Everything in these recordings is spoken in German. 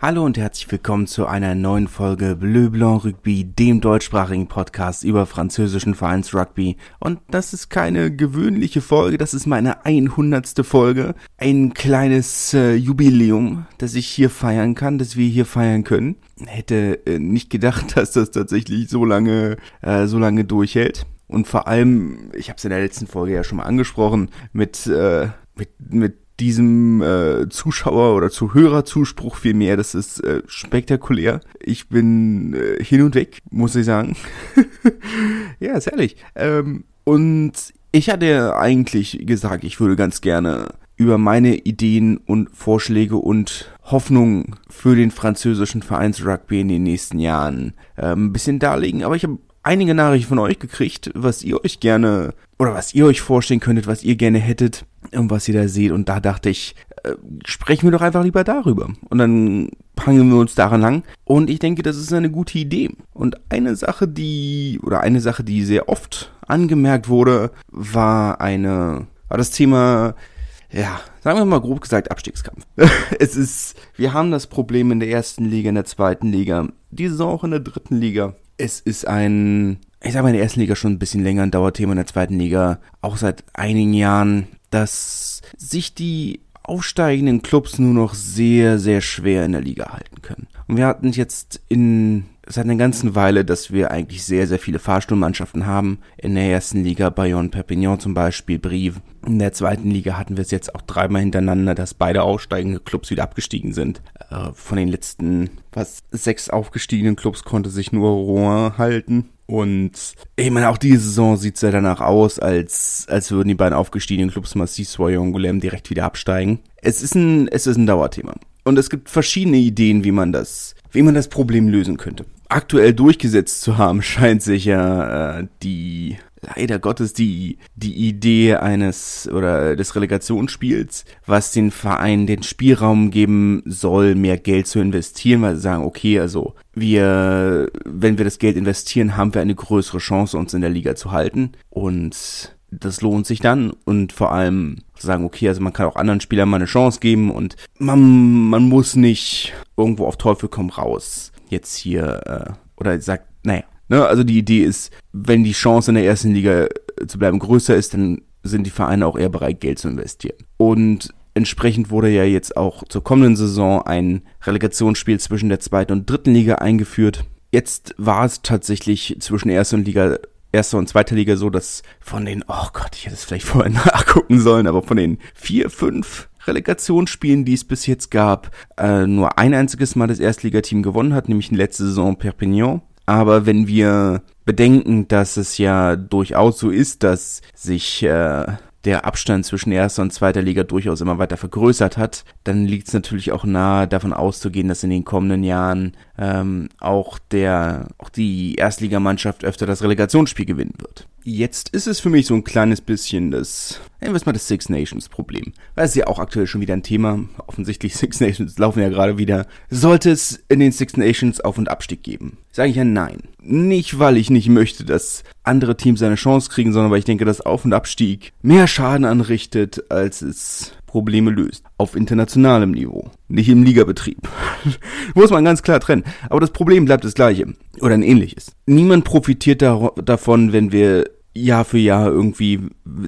Hallo und herzlich willkommen zu einer neuen Folge Bleu Blanc Rugby, dem deutschsprachigen Podcast über französischen Vereinsrugby. Und das ist keine gewöhnliche Folge, das ist meine 100. Folge. Ein kleines äh, Jubiläum, das ich hier feiern kann, das wir hier feiern können. Hätte äh, nicht gedacht, dass das tatsächlich so lange, äh, so lange durchhält. Und vor allem, ich habe es in der letzten Folge ja schon mal angesprochen, mit, äh, mit, mit diesem äh, Zuschauer- oder Zuhörerzuspruch vielmehr. Das ist äh, spektakulär. Ich bin äh, hin und weg, muss ich sagen. ja, ist ehrlich. Ähm, und ich hatte eigentlich gesagt, ich würde ganz gerne über meine Ideen und Vorschläge und Hoffnungen für den französischen Vereinsrugby in den nächsten Jahren äh, ein bisschen darlegen. Aber ich habe einige Nachrichten von euch gekriegt, was ihr euch gerne oder was ihr euch vorstellen könntet, was ihr gerne hättet und was ihr da seht. Und da dachte ich, äh, sprechen wir doch einfach lieber darüber. Und dann hangen wir uns daran lang. Und ich denke, das ist eine gute Idee. Und eine Sache, die, oder eine Sache, die sehr oft angemerkt wurde, war eine, war das Thema, ja, sagen wir mal grob gesagt, Abstiegskampf. es ist, wir haben das Problem in der ersten Liga, in der zweiten Liga, die Saison auch in der dritten Liga. Es ist ein, ich sag mal in der ersten Liga schon ein bisschen länger ein Dauerthema, in der zweiten Liga auch seit einigen Jahren dass sich die aufsteigenden Clubs nur noch sehr, sehr schwer in der Liga halten können. Und wir hatten jetzt in seit einer ganzen Weile, dass wir eigentlich sehr, sehr viele Fahrstuhlmannschaften haben. In der ersten Liga Bayonne Perpignan zum Beispiel, Brive. In der zweiten Liga hatten wir es jetzt auch dreimal hintereinander, dass beide aufsteigende Clubs wieder abgestiegen sind. Äh, von den letzten, was, sechs aufgestiegenen Clubs konnte sich nur Rouen halten. Und ich meine, auch diese Saison sieht es ja danach aus, als, als würden die beiden aufgestiegenen Clubs Massif und Goulême direkt wieder absteigen. Es ist ein, es ist ein Dauerthema. Und es gibt verschiedene Ideen, wie man das, wie man das Problem lösen könnte. Aktuell durchgesetzt zu haben, scheint sich ja äh, die leider Gottes die, die Idee eines oder des Relegationsspiels, was den Verein den Spielraum geben soll, mehr Geld zu investieren, weil sie sagen, okay, also wir, wenn wir das Geld investieren, haben wir eine größere Chance, uns in der Liga zu halten. Und das lohnt sich dann. Und vor allem sagen, okay, also man kann auch anderen Spielern mal eine Chance geben und man, man muss nicht irgendwo auf Teufel komm raus jetzt hier äh, oder sagt, naja, Ne, also die Idee ist, wenn die Chance in der ersten Liga äh, zu bleiben größer ist, dann sind die Vereine auch eher bereit, Geld zu investieren. Und entsprechend wurde ja jetzt auch zur kommenden Saison ein Relegationsspiel zwischen der zweiten und dritten Liga eingeführt. Jetzt war es tatsächlich zwischen erster und Liga, erster und zweiter Liga so, dass von den, oh Gott, ich hätte es vielleicht vorher nachgucken sollen, aber von den vier, fünf Relegationsspielen, die es bis jetzt gab, äh, nur ein einziges Mal das Erstligateam gewonnen hat, nämlich in letzter Saison Perpignan. Aber wenn wir bedenken, dass es ja durchaus so ist, dass sich äh, der Abstand zwischen erster und zweiter Liga durchaus immer weiter vergrößert hat, dann liegt es natürlich auch nahe, davon auszugehen, dass in den kommenden Jahren ähm, auch der auch die Erstligamannschaft öfter das Relegationsspiel gewinnen wird. Jetzt ist es für mich so ein kleines bisschen das, nennen wir es mal das Six Nations Problem. Weil es ja auch aktuell schon wieder ein Thema. Offensichtlich Six Nations laufen ja gerade wieder. Sollte es in den Six Nations Auf- und Abstieg geben? Sage ich ja nein. Nicht, weil ich nicht möchte, dass andere Teams eine Chance kriegen, sondern weil ich denke, dass Auf- und Abstieg mehr Schaden anrichtet, als es Probleme löst. Auf internationalem Niveau. Nicht im Ligabetrieb. Muss man ganz klar trennen. Aber das Problem bleibt das gleiche. Oder ein ähnliches. Niemand profitiert da davon, wenn wir Jahr für Jahr irgendwie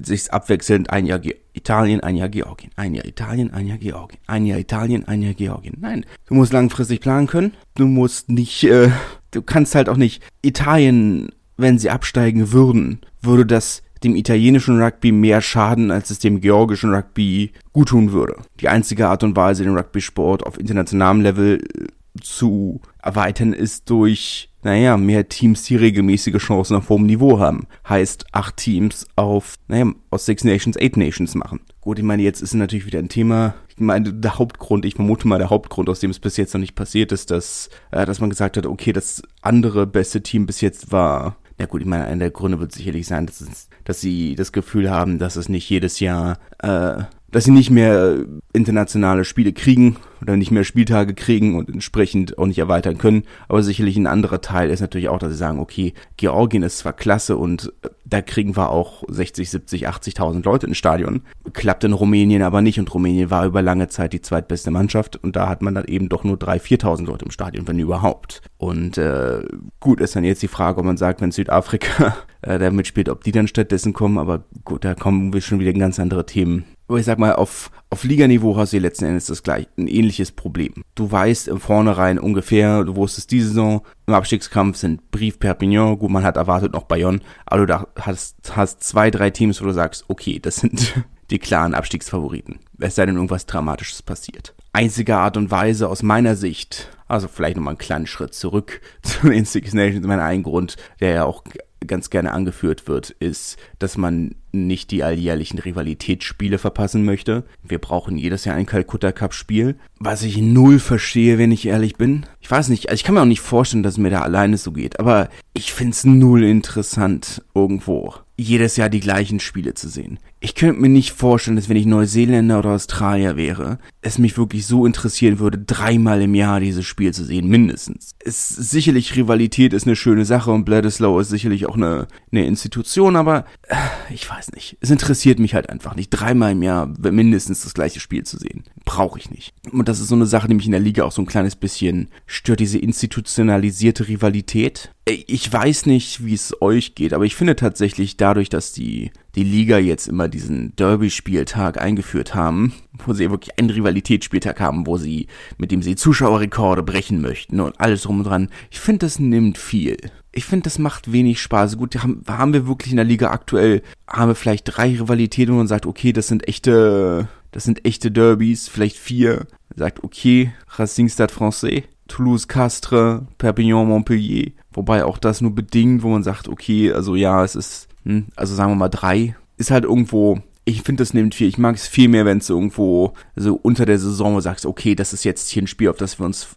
sich abwechselnd ein Jahr Ge Italien, ein Jahr Georgien, ein Jahr Italien, ein Jahr Georgien, ein Jahr Italien, ein Jahr Georgien. Nein, du musst langfristig planen können. Du musst nicht, äh, du kannst halt auch nicht Italien, wenn sie absteigen würden, würde das dem italienischen Rugby mehr schaden, als es dem georgischen Rugby guttun würde. Die einzige Art und Weise, den Rugby-Sport auf internationalem Level äh, zu erweitern, ist durch naja, mehr Teams, die regelmäßige Chancen auf hohem Niveau haben. Heißt, acht Teams auf, naja, aus Six Nations, Eight Nations machen. Gut, ich meine, jetzt ist natürlich wieder ein Thema. Ich meine, der Hauptgrund, ich vermute mal, der Hauptgrund, aus dem es bis jetzt noch nicht passiert ist, dass, äh, dass man gesagt hat, okay, das andere beste Team bis jetzt war ja gut, ich meine, einer der Gründe wird sicherlich sein, dass, es, dass sie das Gefühl haben, dass es nicht jedes Jahr, äh, dass sie nicht mehr internationale Spiele kriegen, oder nicht mehr Spieltage kriegen und entsprechend auch nicht erweitern können. Aber sicherlich ein anderer Teil ist natürlich auch, dass sie sagen, okay, Georgien ist zwar klasse und da kriegen wir auch 60, 70, 80.000 Leute ins Stadion. Klappt in Rumänien aber nicht und Rumänien war über lange Zeit die zweitbeste Mannschaft und da hat man dann eben doch nur 3.000, 4.000 Leute im Stadion, wenn überhaupt. Und äh, gut ist dann jetzt die Frage, ob man sagt, wenn Südafrika äh, da mitspielt, ob die dann stattdessen kommen, aber gut, da kommen wir schon wieder in ganz andere Themen. Aber ich sag mal, auf, auf Liganiveau hast du letzten Endes das gleich, ein ähnliches Problem. Du weißt im Vornherein ungefähr, du wusstest, die Saison im Abstiegskampf sind Brief Perpignan, gut, man hat erwartet noch Bayonne, aber du hast, hast zwei, drei Teams, wo du sagst, okay, das sind die klaren Abstiegsfavoriten. Es sei denn, irgendwas Dramatisches passiert. Einzige Art und Weise aus meiner Sicht, also vielleicht nochmal einen kleinen Schritt zurück zu den Six Nations, mein ein Grund, der ja auch ganz gerne angeführt wird, ist, dass man nicht die alljährlichen Rivalitätsspiele verpassen möchte. Wir brauchen jedes Jahr ein Calcutta Cup Spiel, was ich null verstehe, wenn ich ehrlich bin. Ich weiß nicht, also ich kann mir auch nicht vorstellen, dass es mir da alleine so geht, aber ich find's null interessant irgendwo jedes Jahr die gleichen Spiele zu sehen. Ich könnte mir nicht vorstellen, dass wenn ich Neuseeländer oder Australier wäre, es mich wirklich so interessieren würde, dreimal im Jahr dieses Spiel zu sehen, mindestens. Es sicherlich Rivalität ist eine schöne Sache und Bledisloe ist sicherlich auch eine, eine Institution, aber äh, ich weiß nicht. Es interessiert mich halt einfach nicht, dreimal im Jahr mindestens das gleiche Spiel zu sehen. Brauche ich nicht. Und das ist so eine Sache, die mich in der Liga auch so ein kleines bisschen stört, diese institutionalisierte Rivalität ich weiß nicht, wie es euch geht, aber ich finde tatsächlich dadurch, dass die, die Liga jetzt immer diesen Derby-Spieltag eingeführt haben, wo sie wirklich einen Rivalitätsspieltag haben, wo sie, mit dem sie Zuschauerrekorde brechen möchten und alles drum und dran. Ich finde, das nimmt viel. Ich finde, das macht wenig Spaß. Gut, haben, haben wir wirklich in der Liga aktuell, haben wir vielleicht drei Rivalitäten und man sagt, okay, das sind echte, das sind echte Derbys, vielleicht vier. Sagt, okay, Racing Stade Francais, Toulouse Castres, Perpignan Montpellier Wobei auch das nur bedingt, wo man sagt, okay, also ja, es ist, hm, also sagen wir mal drei, ist halt irgendwo, ich finde, das nimmt viel. Ich mag es viel mehr, wenn es irgendwo so unter der Saison sagst, okay, das ist jetzt hier ein Spiel, auf das wir uns,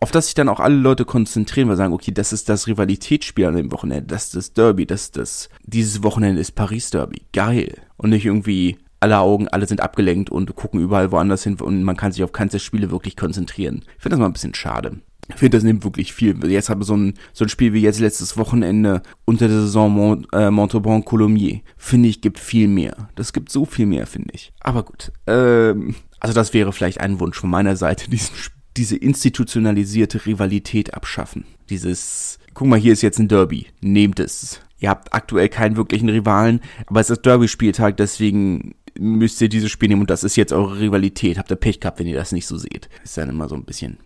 auf, das sich dann auch alle Leute konzentrieren, weil sagen, okay, das ist das Rivalitätsspiel an dem Wochenende, das ist das Derby, das ist das, dieses Wochenende ist Paris Derby. Geil. Und nicht irgendwie, alle Augen, alle sind abgelenkt und gucken überall woanders hin und man kann sich auf keins der Spiele wirklich konzentrieren. Ich finde das mal ein bisschen schade. Ich finde, das nimmt wirklich viel. Jetzt haben wir so ein, so ein Spiel wie jetzt letztes Wochenende unter der Saison Mont, äh, Montauban Colomiers. Finde ich, gibt viel mehr. Das gibt so viel mehr, finde ich. Aber gut. Ähm, also das wäre vielleicht ein Wunsch von meiner Seite, diesen, diese institutionalisierte Rivalität abschaffen. Dieses, guck mal, hier ist jetzt ein Derby. Nehmt es. Ihr habt aktuell keinen wirklichen Rivalen, aber es ist Derby-Spieltag, deswegen müsst ihr dieses Spiel nehmen und das ist jetzt eure Rivalität. Habt ihr Pech gehabt, wenn ihr das nicht so seht. Ist dann immer so ein bisschen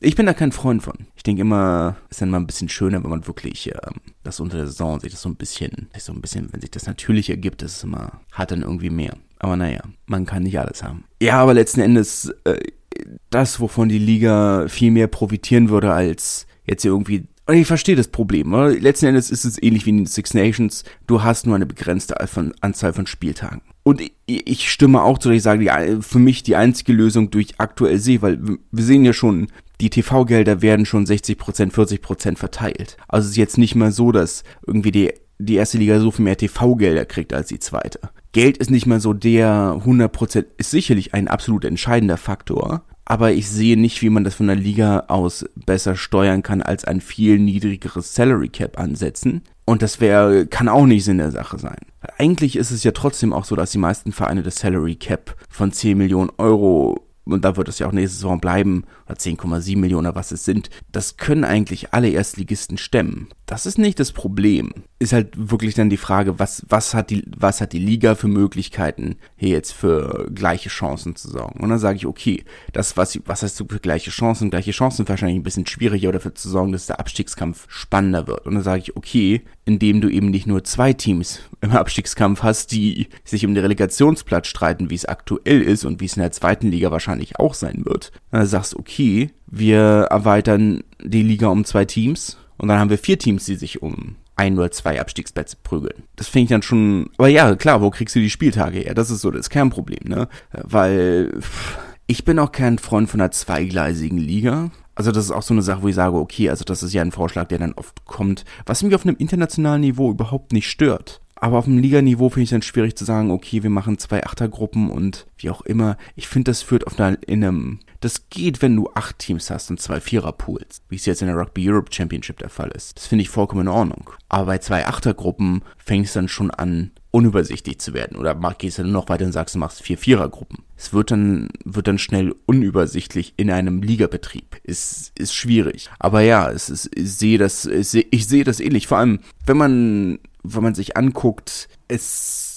ich bin da kein Freund von. Ich denke immer, ist dann mal ein bisschen schöner, wenn man wirklich ähm, das unter der Saison sich das so ein bisschen, so ein bisschen, wenn sich das natürlich ergibt, das ist immer, hat dann irgendwie mehr. Aber naja, man kann nicht alles haben. Ja, aber letzten Endes, äh, das, wovon die Liga viel mehr profitieren würde, als jetzt irgendwie und ich verstehe das Problem. Oder? Letzten Endes ist es ähnlich wie in den Six Nations. Du hast nur eine begrenzte Anzahl von Spieltagen. Und ich stimme auch zu, dass ich sage, für mich die einzige Lösung, die ich aktuell sehe, weil wir sehen ja schon, die TV-Gelder werden schon 60%, 40% verteilt. Also es ist jetzt nicht mal so, dass irgendwie die, die erste Liga so viel mehr TV-Gelder kriegt als die zweite. Geld ist nicht mal so der 100%, ist sicherlich ein absolut entscheidender Faktor, aber ich sehe nicht, wie man das von der Liga aus besser steuern kann, als ein viel niedrigeres Salary Cap ansetzen. Und das wäre, kann auch nicht Sinn der Sache sein. Eigentlich ist es ja trotzdem auch so, dass die meisten Vereine das Salary Cap von 10 Millionen Euro und da wird es ja auch nächste Saison bleiben, oder 10,7 Millionen, was es sind, das können eigentlich alle Erstligisten stemmen. Das ist nicht das Problem. Ist halt wirklich dann die Frage, was, was hat die, was hat die Liga für Möglichkeiten, hier jetzt für gleiche Chancen zu sorgen? Und dann sage ich, okay, das, was, was heißt du für gleiche Chancen? Gleiche Chancen wahrscheinlich ein bisschen schwieriger dafür zu sorgen, dass der Abstiegskampf spannender wird. Und dann sage ich, okay, indem du eben nicht nur zwei Teams im Abstiegskampf hast, die sich um den Relegationsplatz streiten, wie es aktuell ist und wie es in der zweiten Liga wahrscheinlich auch sein wird. Dann sagst du, okay, wir erweitern die Liga um zwei Teams und dann haben wir vier Teams, die sich um ein oder zwei Abstiegsplätze prügeln. Das finde ich dann schon, aber ja, klar, wo kriegst du die Spieltage her? Das ist so das Kernproblem, ne? Weil ich bin auch kein Freund von einer zweigleisigen Liga. Also das ist auch so eine Sache, wo ich sage, okay, also das ist ja ein Vorschlag, der dann oft kommt, was mich auf einem internationalen Niveau überhaupt nicht stört. Aber auf dem Liganiveau finde ich dann schwierig zu sagen, okay, wir machen zwei Achtergruppen und wie auch immer. Ich finde, das führt auf einer, in einem, Das geht, wenn du acht Teams hast und zwei Vierer-Pools, wie es jetzt in der Rugby Europe Championship der Fall ist. Das finde ich vollkommen in Ordnung. Aber bei zwei Achtergruppen fängt es dann schon an, unübersichtlich zu werden. Oder gehst du dann noch weiter und sagst, du machst vier Vierergruppen. Es wird dann, wird dann schnell unübersichtlich in einem Ligabetrieb. Ist, ist schwierig. Aber ja, es ist, ich sehe das, ich sehe, ich sehe das ähnlich. Vor allem, wenn man, wenn man sich anguckt, es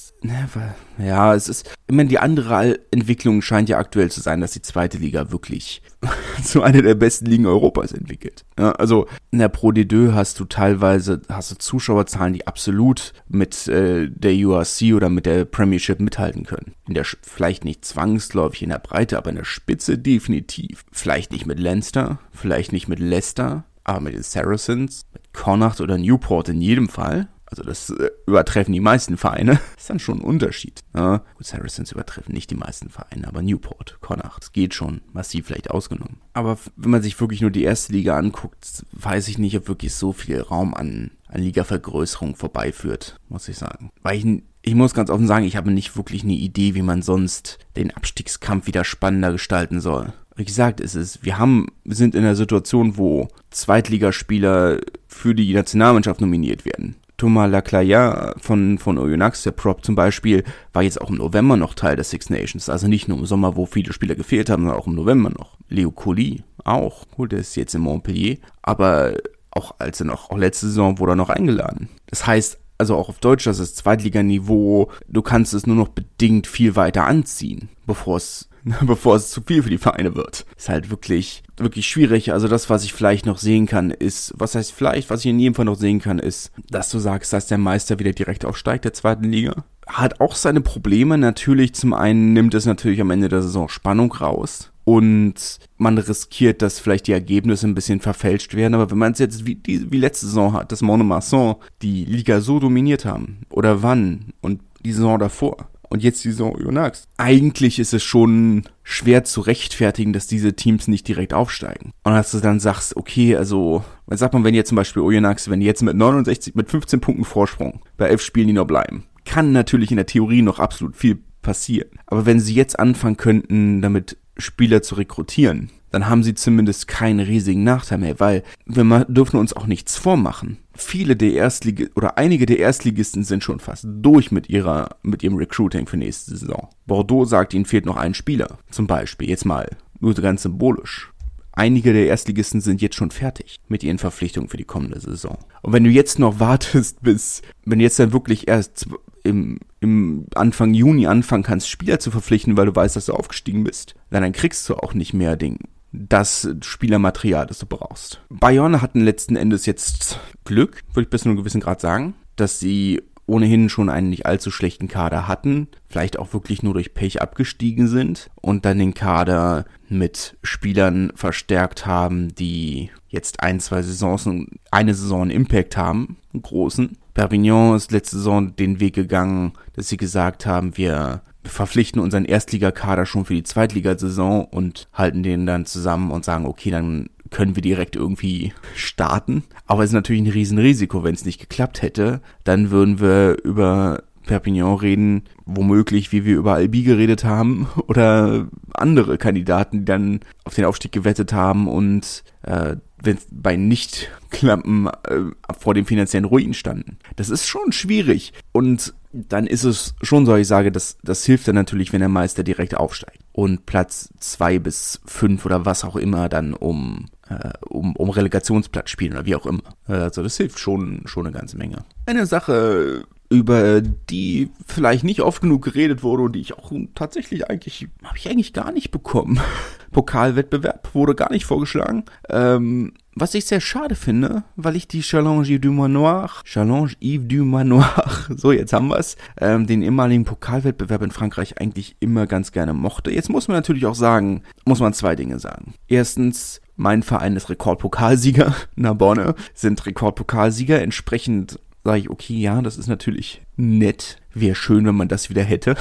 ja, es ist, ich meine, die andere Entwicklung scheint ja aktuell zu sein, dass die zweite Liga wirklich zu einer der besten Ligen Europas entwickelt. Ja, also in der Pro D2 hast du teilweise, hast du Zuschauerzahlen, die absolut mit äh, der URC oder mit der Premiership mithalten können. In der, vielleicht nicht zwangsläufig in der Breite, aber in der Spitze definitiv. Vielleicht nicht mit Leinster, vielleicht nicht mit Leicester, aber mit den Saracens, mit Connacht oder Newport in jedem Fall also das äh, übertreffen die meisten Vereine, das ist dann schon ein Unterschied. Ja, gut, Saracens übertreffen nicht die meisten Vereine, aber Newport, Connacht, das geht schon, massiv vielleicht ausgenommen. Aber wenn man sich wirklich nur die erste Liga anguckt, weiß ich nicht, ob wirklich so viel Raum an, an Ligavergrößerung vorbeiführt, muss ich sagen. Weil ich, ich muss ganz offen sagen, ich habe nicht wirklich eine Idee, wie man sonst den Abstiegskampf wieder spannender gestalten soll wie gesagt, es ist, wir haben, sind in einer Situation, wo Zweitligaspieler für die Nationalmannschaft nominiert werden. Thomas Laclaya von, von Oyonnax, der Prop zum Beispiel, war jetzt auch im November noch Teil der Six Nations. Also nicht nur im Sommer, wo viele Spieler gefehlt haben, sondern auch im November noch. Leo Colli auch. Gut, der ist jetzt in Montpellier. Aber auch als er noch, auch letzte Saison wurde er noch eingeladen. Das heißt, also auch auf Deutsch, das ist Zweitliganiveau, du kannst es nur noch bedingt viel weiter anziehen, bevor es bevor es zu viel für die Vereine wird. Ist halt wirklich, wirklich schwierig. Also das, was ich vielleicht noch sehen kann, ist, was heißt vielleicht, was ich in jedem Fall noch sehen kann, ist, dass du sagst, dass der Meister wieder direkt aufsteigt der zweiten Liga. Hat auch seine Probleme. Natürlich, zum einen nimmt es natürlich am Ende der Saison Spannung raus und man riskiert, dass vielleicht die Ergebnisse ein bisschen verfälscht werden. Aber wenn man es jetzt wie, die, wie letzte Saison hat, dass Monomasson die Liga so dominiert haben oder wann und die Saison davor, und jetzt die Saison Yonax. Eigentlich ist es schon schwer zu rechtfertigen, dass diese Teams nicht direkt aufsteigen. Und dass du dann sagst, okay, also, was sagt man, wenn jetzt zum Beispiel Oyonnax, wenn jetzt mit 69, mit 15 Punkten Vorsprung bei elf Spielen, die noch bleiben, kann natürlich in der Theorie noch absolut viel passieren. Aber wenn sie jetzt anfangen könnten, damit Spieler zu rekrutieren, dann haben sie zumindest keinen riesigen Nachteil mehr, weil wir dürfen uns auch nichts vormachen. Viele der Erstlig oder einige der Erstligisten sind schon fast durch mit ihrer mit ihrem Recruiting für nächste Saison. Bordeaux sagt, ihnen fehlt noch ein Spieler, zum Beispiel jetzt mal nur ganz symbolisch. Einige der Erstligisten sind jetzt schon fertig mit ihren Verpflichtungen für die kommende Saison. Und wenn du jetzt noch wartest, bis, wenn du jetzt dann wirklich erst im, im Anfang Juni anfangen kannst, Spieler zu verpflichten, weil du weißt, dass du aufgestiegen bist, dann kriegst du auch nicht mehr den das Spielermaterial, das du brauchst. Bayern hatten letzten Endes jetzt Glück, würde ich bis zu einem gewissen Grad sagen, dass sie ohnehin schon einen nicht allzu schlechten Kader hatten, vielleicht auch wirklich nur durch Pech abgestiegen sind und dann den Kader mit Spielern verstärkt haben, die jetzt ein, zwei Saisons, eine Saison Impact haben, einen großen. Perpignan ist letzte Saison den Weg gegangen, dass sie gesagt haben, wir verpflichten unseren Erstligakader schon für die Zweitligasaison und halten den dann zusammen und sagen, okay, dann können wir direkt irgendwie starten. Aber es ist natürlich ein Riesenrisiko, wenn es nicht geklappt hätte. Dann würden wir über Perpignan reden, womöglich, wie wir über Albi geredet haben, oder andere Kandidaten, die dann auf den Aufstieg gewettet haben und äh, wenn bei Nicht-Klappen äh, vor dem finanziellen Ruin standen. Das ist schon schwierig. Und dann ist es schon so, ich sage, das, das hilft dann natürlich, wenn der Meister direkt aufsteigt. Und Platz zwei bis fünf oder was auch immer dann um, äh, um, um Relegationsplatz spielen oder wie auch immer. Also das hilft schon, schon eine ganze Menge. Eine Sache, über die vielleicht nicht oft genug geredet wurde und die ich auch tatsächlich eigentlich, habe ich eigentlich gar nicht bekommen. Pokalwettbewerb wurde gar nicht vorgeschlagen. Ähm, was ich sehr schade finde, weil ich die Challenge Yves du Manoir, Challenge Yves du Manoir, so jetzt haben wir's, ähm, den ehemaligen Pokalwettbewerb in Frankreich eigentlich immer ganz gerne mochte. Jetzt muss man natürlich auch sagen, muss man zwei Dinge sagen. Erstens, mein Verein ist Rekordpokalsieger, Narbonne sind Rekordpokalsieger, entsprechend sage ich, okay, ja, das ist natürlich nett. Wäre schön, wenn man das wieder hätte.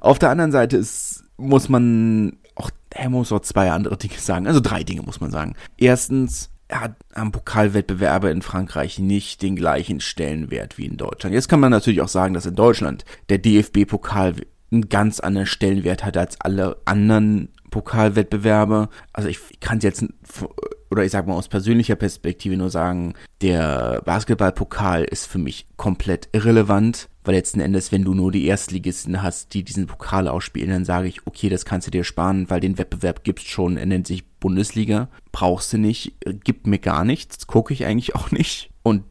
Auf der anderen Seite ist, muss man auch, er muss auch zwei andere Dinge sagen. Also drei Dinge muss man sagen. Erstens, er hat am Pokalwettbewerbe in Frankreich nicht den gleichen Stellenwert wie in Deutschland. Jetzt kann man natürlich auch sagen, dass in Deutschland der DFB-Pokal einen ganz anderen Stellenwert hat als alle anderen Pokalwettbewerbe. Also ich, ich kann jetzt oder ich sag mal aus persönlicher Perspektive nur sagen, der Basketballpokal ist für mich komplett irrelevant, weil letzten Endes, wenn du nur die Erstligisten hast, die diesen Pokal ausspielen, dann sage ich, okay, das kannst du dir sparen, weil den Wettbewerb gibt's schon, er nennt sich Bundesliga, brauchst du nicht, gibt mir gar nichts, gucke ich eigentlich auch nicht. Und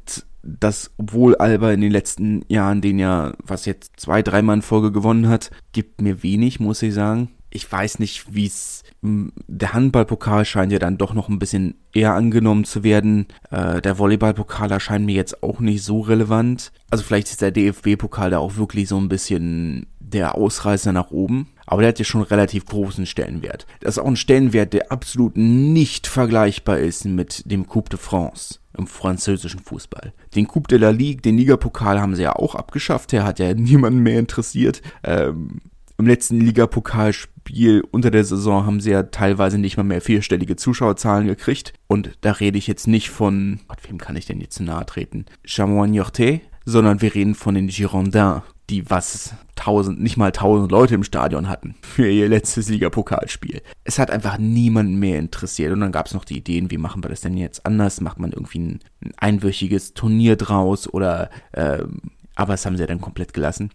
das, obwohl Alba in den letzten Jahren den ja, was jetzt zwei, dreimal in Folge gewonnen hat, gibt mir wenig, muss ich sagen ich weiß nicht, wie es. Der Handballpokal scheint ja dann doch noch ein bisschen eher angenommen zu werden. Äh, der Volleyballpokal erscheint mir jetzt auch nicht so relevant. Also vielleicht ist der DFB-Pokal da auch wirklich so ein bisschen der Ausreißer nach oben. Aber der hat ja schon relativ großen Stellenwert. Das ist auch ein Stellenwert, der absolut nicht vergleichbar ist mit dem Coupe de France im französischen Fußball. Den Coupe de la Ligue, den Ligapokal haben sie ja auch abgeschafft. Der hat ja niemanden mehr interessiert. Ähm, Im letzten Ligapokalspiel Spiel unter der Saison haben sie ja teilweise nicht mal mehr vierstellige Zuschauerzahlen gekriegt. Und da rede ich jetzt nicht von, Gott, wem kann ich denn jetzt zu nahe treten? Chamois-Niortais, sondern wir reden von den Girondins, die was tausend, nicht mal tausend Leute im Stadion hatten für ihr letztes Ligapokalspiel. Es hat einfach niemanden mehr interessiert. Und dann gab es noch die Ideen, wie machen wir das denn jetzt anders? Macht man irgendwie ein, ein einwöchiges Turnier draus oder ähm, aber das haben sie ja dann komplett gelassen.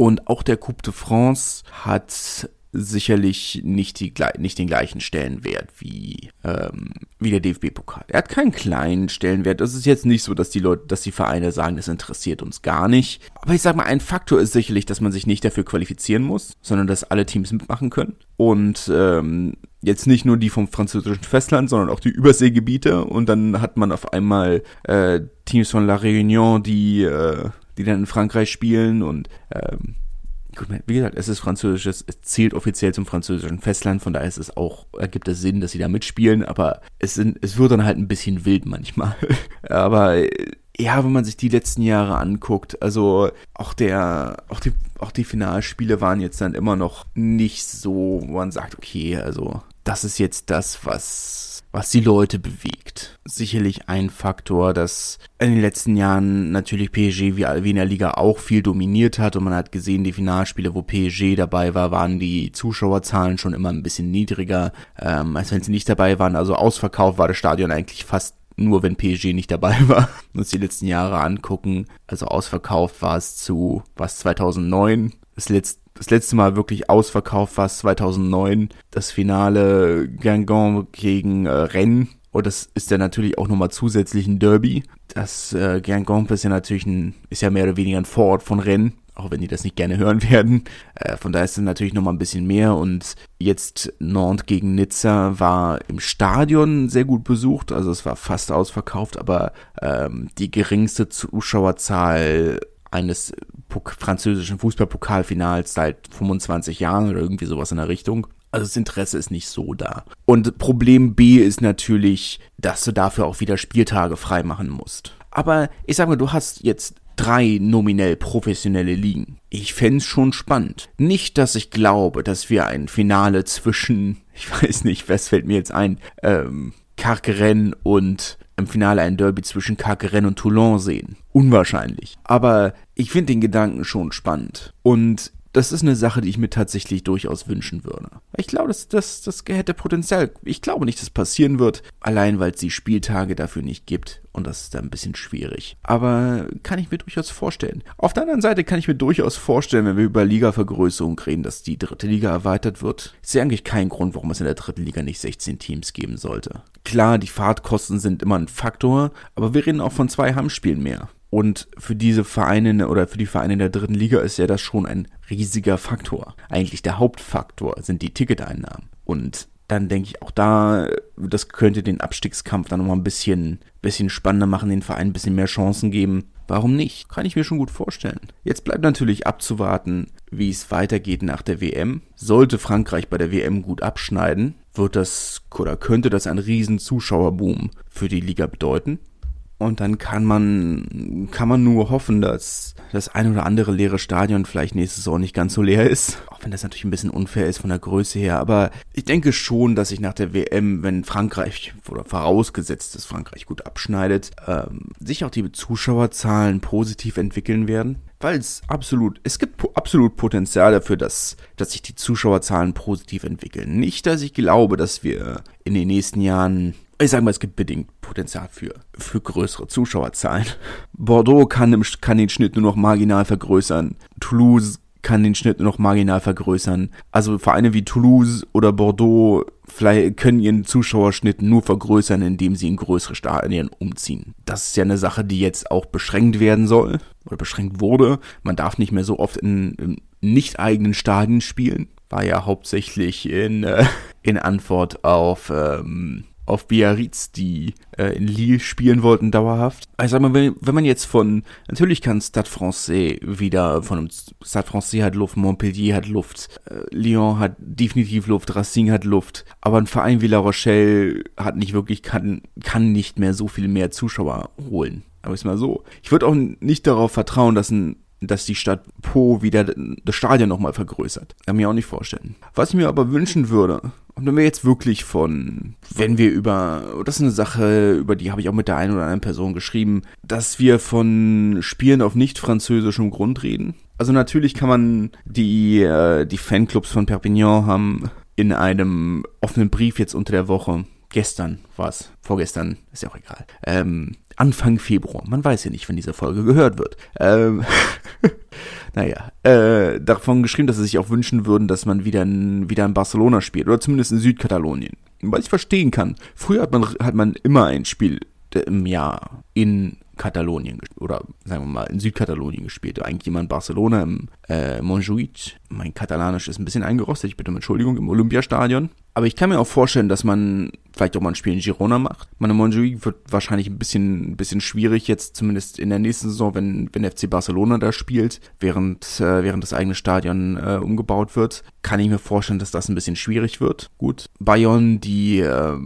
Und auch der Coupe de France hat sicherlich nicht, die, nicht den gleichen Stellenwert wie, ähm, wie der DFB-Pokal. Er hat keinen kleinen Stellenwert. Das ist jetzt nicht so, dass die Leute, dass die Vereine sagen, das interessiert uns gar nicht. Aber ich sag mal, ein Faktor ist sicherlich, dass man sich nicht dafür qualifizieren muss, sondern dass alle Teams mitmachen können. Und ähm, jetzt nicht nur die vom französischen Festland, sondern auch die Überseegebiete. Und dann hat man auf einmal äh, Teams von La Réunion, die, äh, die dann in Frankreich spielen und ähm, wie gesagt, es ist französisches, es zählt offiziell zum französischen Festland, von daher ist es auch, ergibt es Sinn, dass sie da mitspielen, aber es sind, es wird dann halt ein bisschen wild manchmal. aber ja, wenn man sich die letzten Jahre anguckt, also auch der, auch die, auch die Finalspiele waren jetzt dann immer noch nicht so, wo man sagt, okay, also das ist jetzt das, was was die Leute bewegt. Sicherlich ein Faktor, dass in den letzten Jahren natürlich PSG wie, wie in der Liga auch viel dominiert hat und man hat gesehen, die Finalspiele, wo PSG dabei war, waren die Zuschauerzahlen schon immer ein bisschen niedriger, ähm, als wenn sie nicht dabei waren. Also ausverkauft war das Stadion eigentlich fast nur wenn PSG nicht dabei war. Uns die letzten Jahre angucken. Also ausverkauft war es zu was 2009. Das letzte das letzte Mal wirklich ausverkauft war es 2009. Das Finale Guingamp gegen äh, Rennes. Und das ist ja natürlich auch nochmal zusätzlich ein Derby. Das äh, Guingamp ist ja natürlich ein, ist ja mehr oder weniger ein Vorort von Rennes auch wenn die das nicht gerne hören werden. Äh, von daher ist es natürlich nochmal ein bisschen mehr und jetzt Nantes gegen Nizza war im Stadion sehr gut besucht, also es war fast ausverkauft, aber ähm, die geringste Zuschauerzahl eines französischen Fußballpokalfinals seit 25 Jahren oder irgendwie sowas in der Richtung. Also das Interesse ist nicht so da. Und Problem B ist natürlich, dass du dafür auch wieder Spieltage freimachen musst. Aber ich sag mal, du hast jetzt drei nominell professionelle Ligen. Ich fände schon spannend. Nicht, dass ich glaube, dass wir ein Finale zwischen, ich weiß nicht, was fällt mir jetzt ein, ähm, Carqueren und im Finale ein Derby zwischen Carqueren und Toulon sehen. Unwahrscheinlich. Aber ich finde den Gedanken schon spannend. Und das ist eine Sache, die ich mir tatsächlich durchaus wünschen würde. Ich glaube, das, das, das hätte Potenzial. Ich glaube nicht, dass es passieren wird, allein weil es die Spieltage dafür nicht gibt. Und das ist dann ein bisschen schwierig. Aber kann ich mir durchaus vorstellen. Auf der anderen Seite kann ich mir durchaus vorstellen, wenn wir über Ligavergrößerung reden, dass die dritte Liga erweitert wird. Ist ja eigentlich kein Grund, warum es in der dritten Liga nicht 16 Teams geben sollte. Klar, die Fahrtkosten sind immer ein Faktor, aber wir reden auch von zwei Heimspielen mehr. Und für diese Vereine oder für die Vereine in der dritten Liga ist ja das schon ein riesiger Faktor. Eigentlich der Hauptfaktor sind die Ticketeinnahmen. Und dann denke ich auch da, das könnte den Abstiegskampf dann nochmal ein bisschen, bisschen spannender machen, den Verein ein bisschen mehr Chancen geben. Warum nicht? Kann ich mir schon gut vorstellen. Jetzt bleibt natürlich abzuwarten, wie es weitergeht nach der WM. Sollte Frankreich bei der WM gut abschneiden, wird das oder könnte das ein riesen Zuschauerboom für die Liga bedeuten. Und dann kann man, kann man nur hoffen, dass das ein oder andere leere Stadion vielleicht nächstes Jahr nicht ganz so leer ist. Auch wenn das natürlich ein bisschen unfair ist von der Größe her. Aber ich denke schon, dass sich nach der WM, wenn Frankreich, oder vorausgesetzt, dass Frankreich gut abschneidet, ähm, sich auch die Zuschauerzahlen positiv entwickeln werden. weil es absolut, es gibt absolut Potenzial dafür, dass, dass sich die Zuschauerzahlen positiv entwickeln. Nicht, dass ich glaube, dass wir in den nächsten Jahren ich sage mal, es gibt bedingt Potenzial für, für größere Zuschauerzahlen. Bordeaux kann, im, kann den Schnitt nur noch marginal vergrößern. Toulouse kann den Schnitt nur noch marginal vergrößern. Also Vereine wie Toulouse oder Bordeaux vielleicht können ihren Zuschauerschnitt nur vergrößern, indem sie in größere Stadien umziehen. Das ist ja eine Sache, die jetzt auch beschränkt werden soll oder beschränkt wurde. Man darf nicht mehr so oft in, in nicht eigenen Stadien spielen. War ja hauptsächlich in, äh, in Antwort auf ähm, auf Biarritz, die äh, in Lille spielen wollten, dauerhaft. Ich sag mal, wenn, wenn man jetzt von, natürlich kann Stade Francais wieder, von einem Stade Francais hat Luft, Montpellier hat Luft, äh, Lyon hat definitiv Luft, Racing hat Luft, aber ein Verein wie La Rochelle hat nicht wirklich, kann, kann nicht mehr so viel mehr Zuschauer holen. Aber ist mal so. Ich würde auch nicht darauf vertrauen, dass ein dass die Stadt Po wieder das Stadion nochmal vergrößert. Kann mir auch nicht vorstellen. Was ich mir aber wünschen würde, und wenn wir jetzt wirklich von, wenn wir über, das ist eine Sache, über die habe ich auch mit der einen oder anderen Person geschrieben, dass wir von Spielen auf nicht französischem Grund reden. Also natürlich kann man die, äh, die Fanclubs von Perpignan haben in einem offenen Brief jetzt unter der Woche gestern war es, vorgestern, ist ja auch egal, ähm, Anfang Februar, man weiß ja nicht, wenn diese Folge gehört wird, ähm, naja, äh, davon geschrieben, dass sie sich auch wünschen würden, dass man wieder in, wieder in Barcelona spielt, oder zumindest in Südkatalonien. Was ich verstehen kann, früher hat man, hat man immer ein Spiel im Jahr in Katalonien oder sagen wir mal in Südkatalonien gespielt. Eigentlich immer in Barcelona im äh, Montjuic. Mein Katalanisch ist ein bisschen eingerostet, ich bitte um Entschuldigung, im Olympiastadion. Aber ich kann mir auch vorstellen, dass man vielleicht auch mal ein Spiel in Girona macht. Meine Montjuic wird wahrscheinlich ein bisschen, ein bisschen schwierig jetzt, zumindest in der nächsten Saison, wenn, wenn FC Barcelona da spielt, während, äh, während das eigene Stadion äh, umgebaut wird. Kann ich mir vorstellen, dass das ein bisschen schwierig wird. Gut. Bayern, die, äh,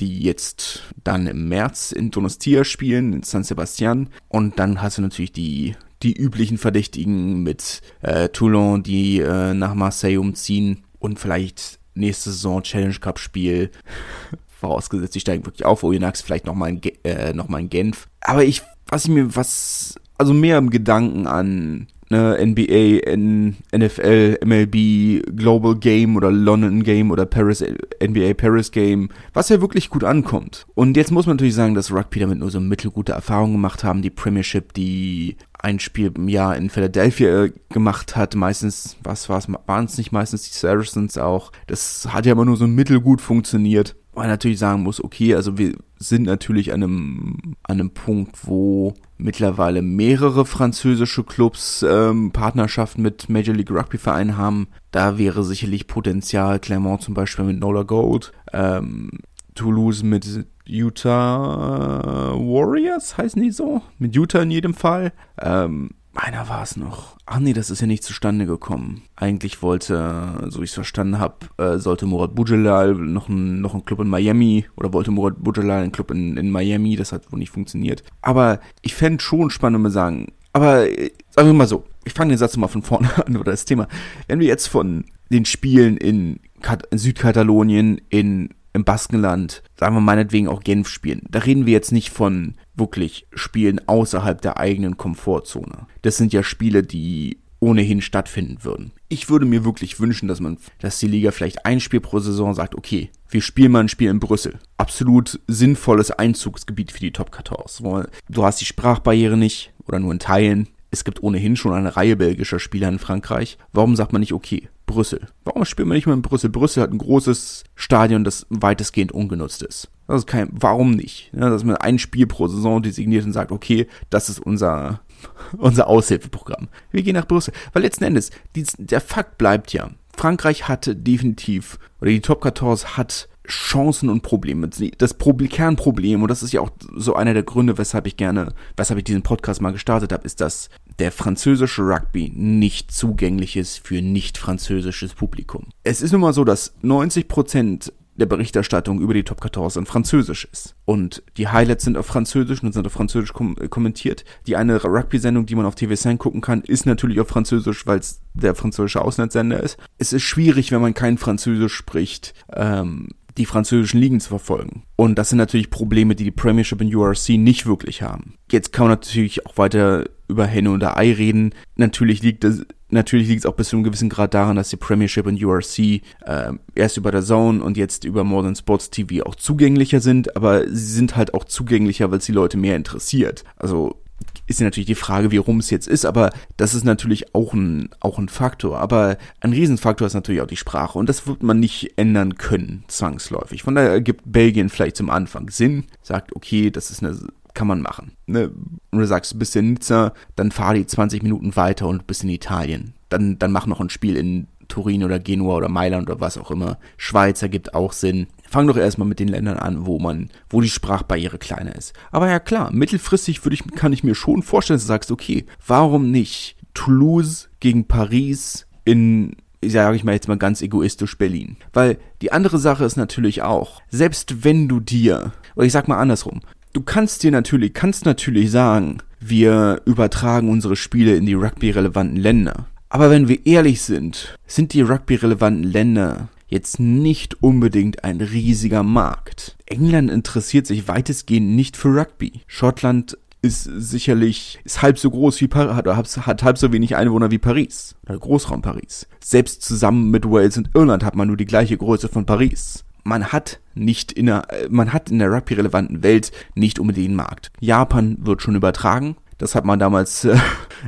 die jetzt dann im März in Donostia spielen, in San Sebastian. Und dann hast du natürlich die, die üblichen Verdächtigen mit äh, Toulon, die äh, nach Marseille umziehen und vielleicht nächste Saison Challenge Cup Spiel. Vorausgesetzt, die steigen wirklich auf. Oyonnax vielleicht nochmal in, äh, noch in Genf. Aber ich, was ich mir, was, also mehr im Gedanken an ne, NBA, N, NFL, MLB, Global Game oder London Game oder Paris, NBA Paris Game, was ja wirklich gut ankommt. Und jetzt muss man natürlich sagen, dass Rugby damit nur so mittelgute Erfahrungen gemacht haben. Die Premiership, die ein Spiel im Jahr in Philadelphia äh, gemacht hat, meistens, was war es, waren es nicht meistens die Saracens auch. Das hat ja immer nur so mittelgut funktioniert man natürlich sagen muss, okay, also wir sind natürlich an einem, an einem Punkt, wo mittlerweile mehrere französische Clubs ähm, Partnerschaften mit Major League Rugby Vereinen haben. Da wäre sicherlich Potenzial, Clermont zum Beispiel mit Nola Gold, ähm, Toulouse mit Utah Warriors, heißen die so? Mit Utah in jedem Fall. Ähm, einer war es noch. Ach nee, das ist ja nicht zustande gekommen. Eigentlich wollte, so ich es verstanden habe, äh, sollte Murat Bujelal noch ein, noch ein Club in Miami oder wollte Murat Bujelal einen Club in, in Miami. Das hat wohl nicht funktioniert. Aber ich fände schon spannend, wenn wir sagen, aber äh, sagen wir mal so, ich fange den Satz mal von vorne an oder das Thema. Wenn wir jetzt von den Spielen in, Kat in Südkatalonien, in im Baskenland, sagen wir meinetwegen auch Genf spielen. Da reden wir jetzt nicht von wirklich Spielen außerhalb der eigenen Komfortzone. Das sind ja Spiele, die ohnehin stattfinden würden. Ich würde mir wirklich wünschen, dass man, dass die Liga vielleicht ein Spiel pro Saison sagt, okay, wir spielen mal ein Spiel in Brüssel. Absolut sinnvolles Einzugsgebiet für die Top 14. Du hast die Sprachbarriere nicht oder nur in Teilen. Es gibt ohnehin schon eine Reihe belgischer Spieler in Frankreich. Warum sagt man nicht, okay, Brüssel? Warum spielt man nicht mal in Brüssel? Brüssel hat ein großes Stadion, das weitestgehend ungenutzt ist. Das ist kein, warum nicht? Ja, dass man ein Spiel pro Saison designiert und sagt, okay, das ist unser, unser Aushilfeprogramm. Wir gehen nach Brüssel. Weil letzten Endes, die, der Fakt bleibt ja, Frankreich hatte definitiv, oder die Top 14 hat Chancen und Probleme. Das Problem, Kernproblem, und das ist ja auch so einer der Gründe, weshalb ich gerne, weshalb ich diesen Podcast mal gestartet habe, ist, dass der französische Rugby nicht zugänglich ist für nicht französisches Publikum. Es ist nun mal so, dass 90 Prozent der Berichterstattung über die Top 14 Französisch ist. Und die Highlights sind auf Französisch und sind auf Französisch kom kommentiert. Die eine Rugby-Sendung, die man auf TV5 gucken kann, ist natürlich auf Französisch, weil es der französische Auslandssender ist. Es ist schwierig, wenn man kein Französisch spricht, ähm, die französischen Ligen zu verfolgen. Und das sind natürlich Probleme, die die Premiership und URC nicht wirklich haben. Jetzt kann man natürlich auch weiter über Henne und Ei reden. Natürlich liegt es Natürlich liegt es auch bis zu einem gewissen Grad daran, dass die Premiership und URC äh, erst über der Zone und jetzt über Modern Sports TV auch zugänglicher sind, aber sie sind halt auch zugänglicher, weil es die Leute mehr interessiert. Also ist natürlich die Frage, wie rum es jetzt ist, aber das ist natürlich auch ein, auch ein Faktor. Aber ein Riesenfaktor ist natürlich auch die Sprache und das wird man nicht ändern können, zwangsläufig. Von daher ergibt Belgien vielleicht zum Anfang Sinn, sagt, okay, das ist eine kann man machen. Ne? Und du sagst, du bist in Nizza, dann fahr die 20 Minuten weiter und bist in Italien. Dann, dann mach noch ein Spiel in Turin oder Genua oder Mailand oder was auch immer. Schweiz ergibt auch Sinn. Fang doch erstmal mit den Ländern an, wo man, wo die Sprachbarriere kleiner ist. Aber ja klar, mittelfristig würde ich, kann ich mir schon vorstellen, dass du sagst, okay, warum nicht Toulouse gegen Paris in sage ich mal jetzt mal ganz egoistisch Berlin. Weil die andere Sache ist natürlich auch, selbst wenn du dir, oder ich sag mal andersrum, du kannst dir natürlich, kannst natürlich sagen, wir übertragen unsere Spiele in die rugby-relevanten Länder. Aber wenn wir ehrlich sind, sind die rugby-relevanten Länder jetzt nicht unbedingt ein riesiger Markt. England interessiert sich weitestgehend nicht für Rugby. Schottland ist sicherlich, ist halb so groß wie Paris, hat, hat halb so wenig Einwohner wie Paris. Oder Großraum Paris. Selbst zusammen mit Wales und Irland hat man nur die gleiche Größe von Paris man hat nicht in der, man hat in der Rugby-relevanten Welt nicht unbedingt einen Markt. Japan wird schon übertragen. Das hat man damals äh,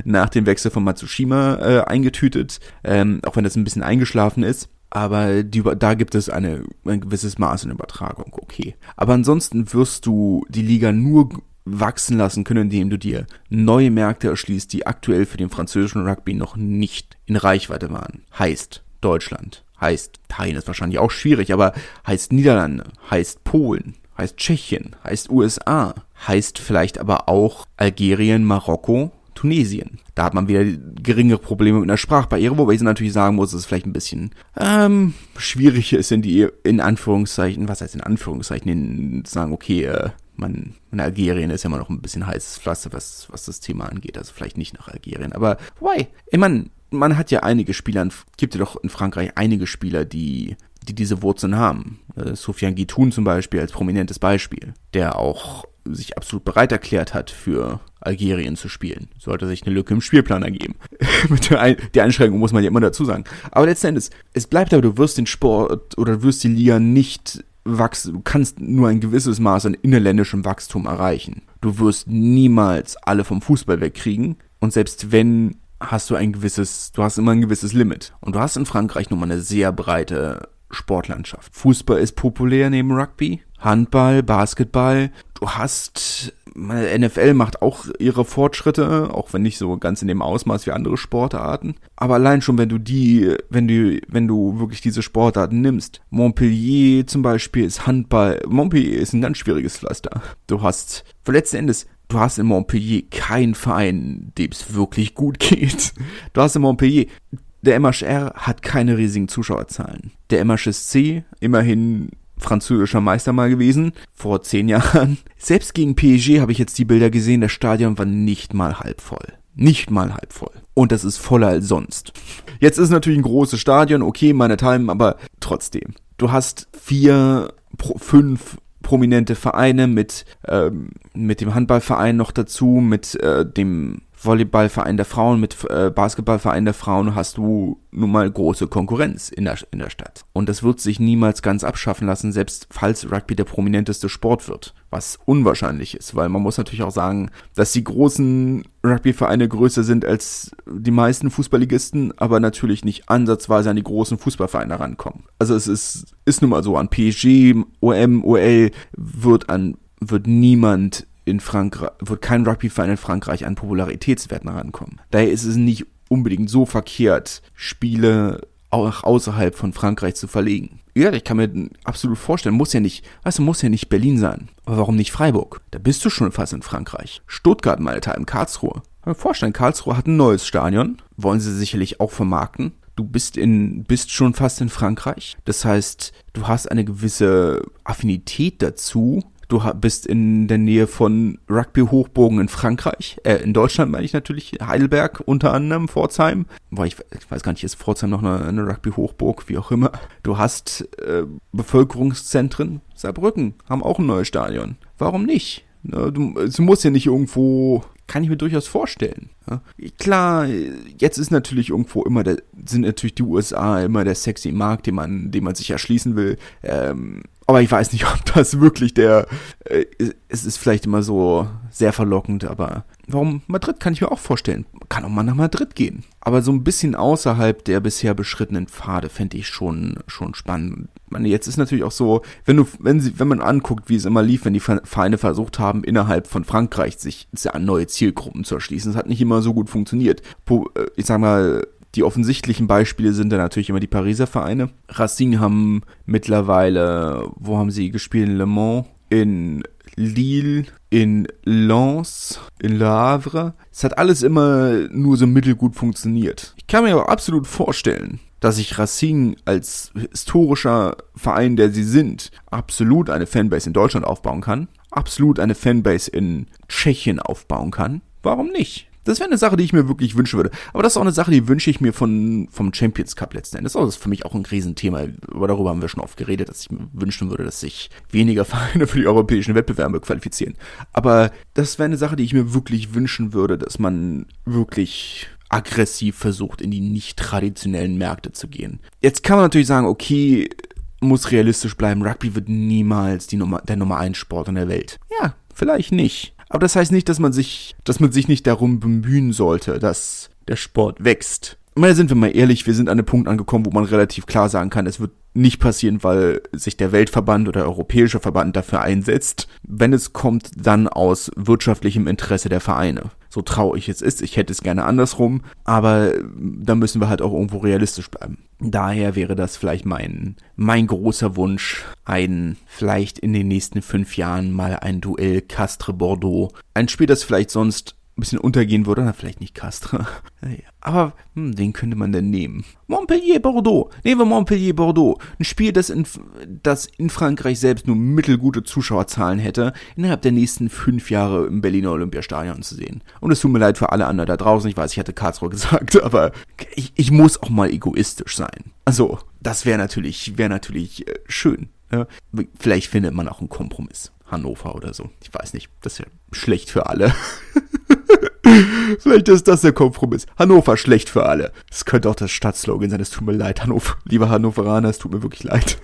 nach dem Wechsel von Matsushima äh, eingetütet, ähm, auch wenn das ein bisschen eingeschlafen ist. Aber die, da gibt es eine, ein gewisses Maß in Übertragung, okay. Aber ansonsten wirst du die Liga nur wachsen lassen können, indem du dir neue Märkte erschließt, die aktuell für den französischen Rugby noch nicht in Reichweite waren. Heißt Deutschland, heißt Teilen ist wahrscheinlich auch schwierig, aber heißt Niederlande, heißt Polen, heißt Tschechien, heißt USA, heißt vielleicht aber auch Algerien, Marokko, Tunesien. Da hat man wieder geringere Probleme mit einer Sprachbarriere, wobei ich natürlich sagen muss, dass es vielleicht ein bisschen ähm, schwieriger ist, in die, in Anführungszeichen, was heißt in Anführungszeichen, in, sagen, okay, äh, man, in Algerien ist ja immer noch ein bisschen heißes Pflaster, was, was das Thema angeht, also vielleicht nicht nach Algerien, aber why? Ich meine, man hat ja einige Spieler, gibt ja doch in Frankreich einige Spieler, die, die diese Wurzeln haben. Äh, Sofian Guitoun zum Beispiel als prominentes Beispiel, der auch sich absolut bereit erklärt hat, für Algerien zu spielen. Sollte sich eine Lücke im Spielplan ergeben. Mit der, Ein der Einschränkung muss man ja immer dazu sagen. Aber letzten Endes, es bleibt aber, du wirst den Sport oder du wirst die Liga nicht wachsen, du kannst nur ein gewisses Maß an innerländischem Wachstum erreichen. Du wirst niemals alle vom Fußball wegkriegen. Und selbst wenn hast du ein gewisses, du hast immer ein gewisses Limit. Und du hast in Frankreich nun mal eine sehr breite Sportlandschaft. Fußball ist populär neben Rugby, Handball, Basketball. Du hast, NFL macht auch ihre Fortschritte, auch wenn nicht so ganz in dem Ausmaß wie andere Sportarten. Aber allein schon, wenn du die, wenn du, wenn du wirklich diese Sportarten nimmst. Montpellier zum Beispiel ist Handball. Montpellier ist ein ganz schwieriges Pflaster. Du hast, für letzten Endes, du hast in Montpellier keinen Verein, dem es wirklich gut geht. Du hast in Montpellier, der MHR hat keine riesigen Zuschauerzahlen. Der MHSC, immerhin französischer Meister mal gewesen, vor zehn Jahren. Selbst gegen PSG habe ich jetzt die Bilder gesehen, das Stadion war nicht mal halb voll. Nicht mal halb voll. Und das ist voller als sonst. Jetzt ist natürlich ein großes Stadion, okay, meine Time, aber trotzdem. Du hast vier, fünf prominente Vereine mit, ähm, mit dem Handballverein noch dazu, mit äh, dem Volleyballverein der Frauen, mit äh, Basketballverein der Frauen hast du nun mal große Konkurrenz in der, in der Stadt. Und das wird sich niemals ganz abschaffen lassen, selbst falls Rugby der prominenteste Sport wird. Was unwahrscheinlich ist, weil man muss natürlich auch sagen, dass die großen Rugbyvereine größer sind als die meisten Fußballligisten, aber natürlich nicht ansatzweise an die großen Fußballvereine rankommen. Also es ist, ist nun mal so, an PSG, OM, OL wird an wird niemand in Frankreich, wird kein Rugbyverein in Frankreich an Popularitätswerten rankommen. Daher ist es nicht unbedingt so verkehrt, Spiele auch außerhalb von Frankreich zu verlegen. Ja, ich kann mir absolut vorstellen, muss ja nicht, weißt du, muss ja nicht Berlin sein. Aber warum nicht Freiburg? Da bist du schon fast in Frankreich. Stuttgart, meine Teil, Karlsruhe. Kann mir vorstellen, Karlsruhe hat ein neues Stadion. Wollen sie sicherlich auch vermarkten. Du bist in, bist schon fast in Frankreich. Das heißt, du hast eine gewisse Affinität dazu, du bist in der Nähe von Rugby-Hochbogen in Frankreich, äh, in Deutschland meine ich natürlich, Heidelberg unter anderem, Pforzheim, weil ich, ich weiß gar nicht, ist Pforzheim noch eine, eine Rugby-Hochburg, wie auch immer. Du hast äh, Bevölkerungszentren, Saarbrücken haben auch ein neues Stadion. Warum nicht? Du, du musst ja nicht irgendwo kann ich mir durchaus vorstellen. Ja. Klar, jetzt ist natürlich irgendwo immer der, sind natürlich die USA immer der sexy Markt, den man, den man sich erschließen will. Ähm, aber ich weiß nicht, ob das wirklich der. Äh, es ist vielleicht immer so sehr verlockend, aber warum Madrid kann ich mir auch vorstellen. Kann auch mal nach Madrid gehen. Aber so ein bisschen außerhalb der bisher beschrittenen Pfade fände ich schon, schon spannend meine, jetzt ist natürlich auch so, wenn du, wenn sie, wenn man anguckt, wie es immer lief, wenn die Vereine versucht haben, innerhalb von Frankreich sich an neue Zielgruppen zu erschließen, es hat nicht immer so gut funktioniert. Äh, ich sag mal, die offensichtlichen Beispiele sind dann natürlich immer die Pariser Vereine. Racing haben mittlerweile, wo haben sie gespielt? In Le Mans, in Lille, in Lens, in Le Havre. Es hat alles immer nur so mittelgut funktioniert. Ich kann mir aber absolut vorstellen, dass sich Racing als historischer Verein, der sie sind, absolut eine Fanbase in Deutschland aufbauen kann, absolut eine Fanbase in Tschechien aufbauen kann. Warum nicht? Das wäre eine Sache, die ich mir wirklich wünschen würde. Aber das ist auch eine Sache, die wünsche ich mir von, vom Champions Cup letzten Endes. Das ist für mich auch ein Riesenthema. Aber darüber haben wir schon oft geredet, dass ich mir wünschen würde, dass sich weniger Vereine für die europäischen Wettbewerbe qualifizieren. Aber das wäre eine Sache, die ich mir wirklich wünschen würde, dass man wirklich aggressiv versucht, in die nicht traditionellen Märkte zu gehen. Jetzt kann man natürlich sagen, okay, muss realistisch bleiben. Rugby wird niemals die Nummer, der Nummer 1 Sport in der Welt. Ja, vielleicht nicht. Aber das heißt nicht, dass man sich, dass man sich nicht darum bemühen sollte, dass der Sport wächst. Meine, sind wir mal ehrlich, wir sind an einem Punkt angekommen, wo man relativ klar sagen kann, es wird nicht passieren, weil sich der Weltverband oder europäische Verband dafür einsetzt. Wenn es kommt, dann aus wirtschaftlichem Interesse der Vereine so traurig es ist. Ich hätte es gerne andersrum, aber da müssen wir halt auch irgendwo realistisch bleiben. Daher wäre das vielleicht mein, mein großer Wunsch, ein, vielleicht in den nächsten fünf Jahren mal ein Duell Castre-Bordeaux. Ein Spiel, das vielleicht sonst ein bisschen untergehen würde, na, vielleicht nicht Castres. Aber hm, wen könnte man denn nehmen? Montpellier-Bordeaux. Nehmen wir Montpellier-Bordeaux. Ein Spiel, das in, das in Frankreich selbst nur mittelgute Zuschauerzahlen hätte, innerhalb der nächsten fünf Jahre im Berliner Olympiastadion zu sehen. Und es tut mir leid für alle anderen da draußen. Ich weiß, ich hatte Karlsruhe gesagt, aber ich, ich muss auch mal egoistisch sein. Also, das wäre natürlich, wäre natürlich äh, schön. Ja? Vielleicht findet man auch einen Kompromiss. Hannover oder so. Ich weiß nicht. Das ja schlecht für alle. Vielleicht ist das der Kompromiss. Hannover schlecht für alle. Das könnte auch das Stadtslogan sein. Es tut mir leid, Hannover. Lieber Hannoveraner, es tut mir wirklich leid.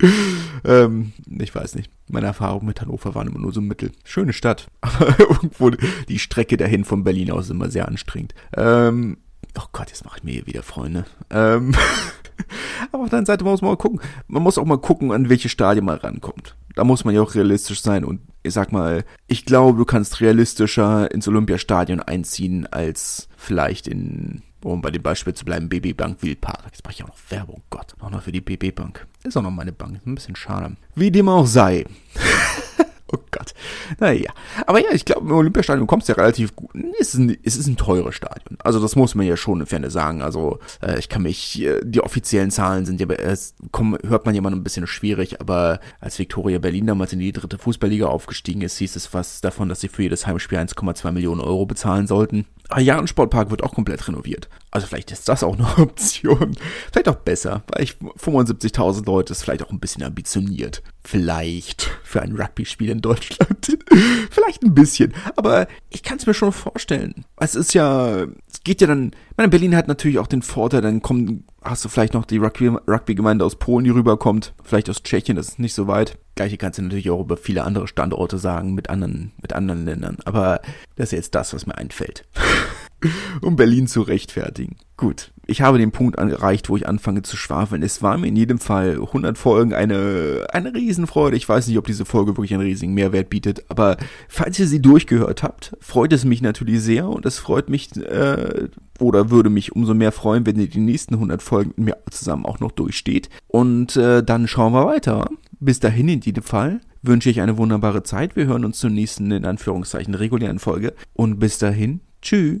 ähm, ich weiß nicht. Meine Erfahrungen mit Hannover waren immer nur so Mittel. Schöne Stadt. Aber irgendwo die Strecke dahin von Berlin aus ist immer sehr anstrengend. Ähm, oh Gott, jetzt mache ich mir hier wieder Freunde. Ähm, aber auf der anderen Seite muss man mal gucken. Man muss auch mal gucken, an welche Stadien man rankommt da muss man ja auch realistisch sein und ich sag mal, ich glaube, du kannst realistischer ins Olympiastadion einziehen als vielleicht in, um bei dem Beispiel zu bleiben, BB Bank Wildpark. Jetzt mache ich auch noch Werbung, Gott, auch noch für die BB Bank. Ist auch noch meine Bank, ein bisschen schade. Wie dem auch sei. Gott. Naja. Aber ja, ich glaube, im Olympiastadion kommst du ja relativ gut. Es ist, ein, es ist ein teures Stadion. Also das muss man ja schon in Ferne sagen. Also äh, ich kann mich, äh, die offiziellen Zahlen sind ja, es kommen, hört man mal ein bisschen schwierig, aber als Viktoria Berlin damals in die dritte Fußballliga aufgestiegen ist, hieß es was davon, dass sie für jedes Heimspiel 1,2 Millionen Euro bezahlen sollten. Aber ja, ein Sportpark wird auch komplett renoviert. Also vielleicht ist das auch eine Option. Vielleicht auch besser, weil ich 75.000 Leute ist vielleicht auch ein bisschen ambitioniert. Vielleicht für ein Rugby-Spiel in Deutschland. vielleicht ein bisschen. Aber ich kann es mir schon vorstellen. Es ist ja, es geht ja dann, ich meine, Berlin hat natürlich auch den Vorteil, dann kommen, hast du vielleicht noch die Rugby-Gemeinde aus Polen, die rüberkommt. Vielleicht aus Tschechien, das ist nicht so weit. Gleiche kannst du natürlich auch über viele andere Standorte sagen, mit anderen, mit anderen Ländern. Aber das ist jetzt das, was mir einfällt. um Berlin zu rechtfertigen. Gut, ich habe den Punkt erreicht, wo ich anfange zu schwafeln. Es war mir in jedem Fall 100 Folgen eine, eine Riesenfreude. Ich weiß nicht, ob diese Folge wirklich einen riesigen Mehrwert bietet, aber falls ihr sie durchgehört habt, freut es mich natürlich sehr und es freut mich äh, oder würde mich umso mehr freuen, wenn ihr die nächsten 100 Folgen mit mir zusammen auch noch durchsteht. Und äh, dann schauen wir weiter. Bis dahin in jedem Fall wünsche ich eine wunderbare Zeit. Wir hören uns zur nächsten, in Anführungszeichen, regulären Folge. Und bis dahin, tschüss.